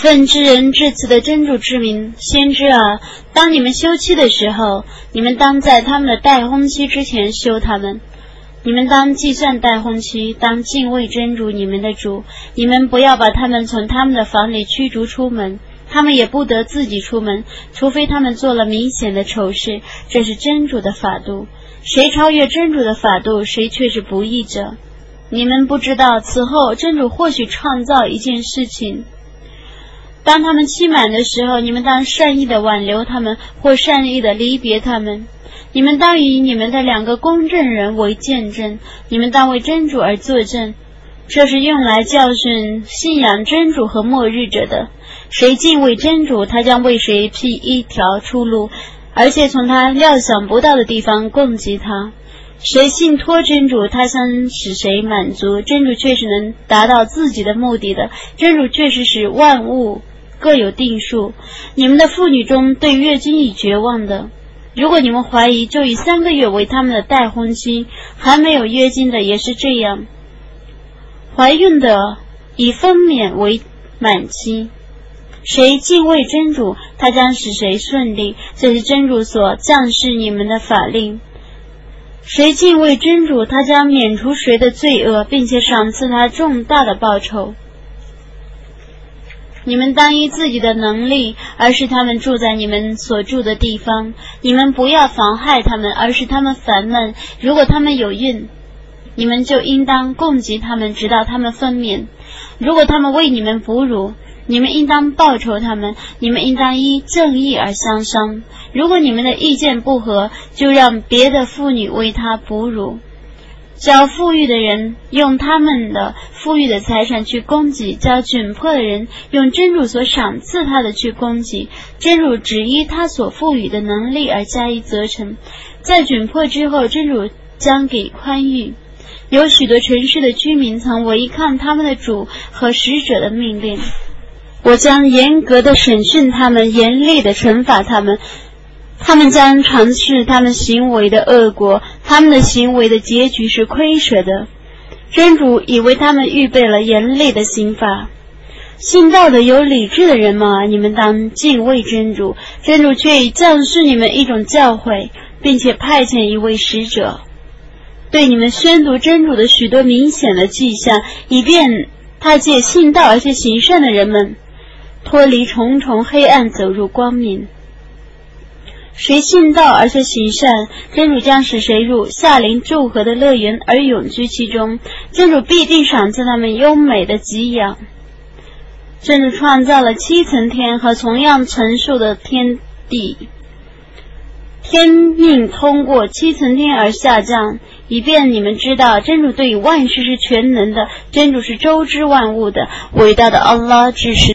奉知人至此的真主之名，先知啊，当你们休妻的时候，你们当在他们的待婚期之前休他们。你们当计算待婚期，当敬畏真主你们的主。你们不要把他们从他们的房里驱逐出门，他们也不得自己出门，除非他们做了明显的丑事。这是真主的法度，谁超越真主的法度，谁却是不义者。你们不知道，此后真主或许创造一件事情。当他们期满的时候，你们当善意的挽留他们，或善意的离别他们。你们当以你们的两个公证人为见证，你们当为真主而作证。这是用来教训信仰真主和末日者的。谁敬畏真主，他将为谁辟一条出路，而且从他料想不到的地方供给他。谁信托真主，他将使谁满足。真主确实能达到自己的目的的。真主确实使万物各有定数。你们的妇女中对月经已绝望的。如果你们怀疑，就以三个月为他们的待婚期；还没有月经的也是这样。怀孕的以分娩为满期。谁敬畏真主，他将使谁顺利。这是真主所降示你们的法令。谁敬畏真主，他将免除谁的罪恶，并且赏赐他重大的报酬。你们当依自己的能力，而是他们住在你们所住的地方。你们不要妨害他们，而是他们烦闷。如果他们有孕，你们就应当供给他们，直到他们分娩。如果他们为你们哺乳，你们应当报酬他们。你们应当依正义而相商。如果你们的意见不合，就让别的妇女为他哺乳。叫富裕的人用他们的富裕的财产去供给，叫窘迫的人用真主所赏赐他的去供给。真主只依他所赋予的能力而加以责成。在窘迫之后，真主将给宽裕。有许多城市的居民曾违抗他们的主和使者的命令，我将严格的审讯他们，严厉的惩罚他们。他们将尝试他们行为的恶果，他们的行为的结局是亏舍的。真主已为他们预备了严厉的刑罚。信道的有理智的人们啊，你们当敬畏真主。真主却已降示你们一种教诲，并且派遣一位使者，对你们宣读真主的许多明显的迹象，以便他借信道而且行善的人们脱离重重黑暗，走入光明。谁信道而且行善，真主将使谁入夏林祝贺的乐园而永居其中。真主必定赏赐他们优美的给养。真主创造了七层天和同样层数的天地，天命通过七层天而下降，以便你们知道真主对于万事是全能的，真主是周知万物的，伟大的安拉之使。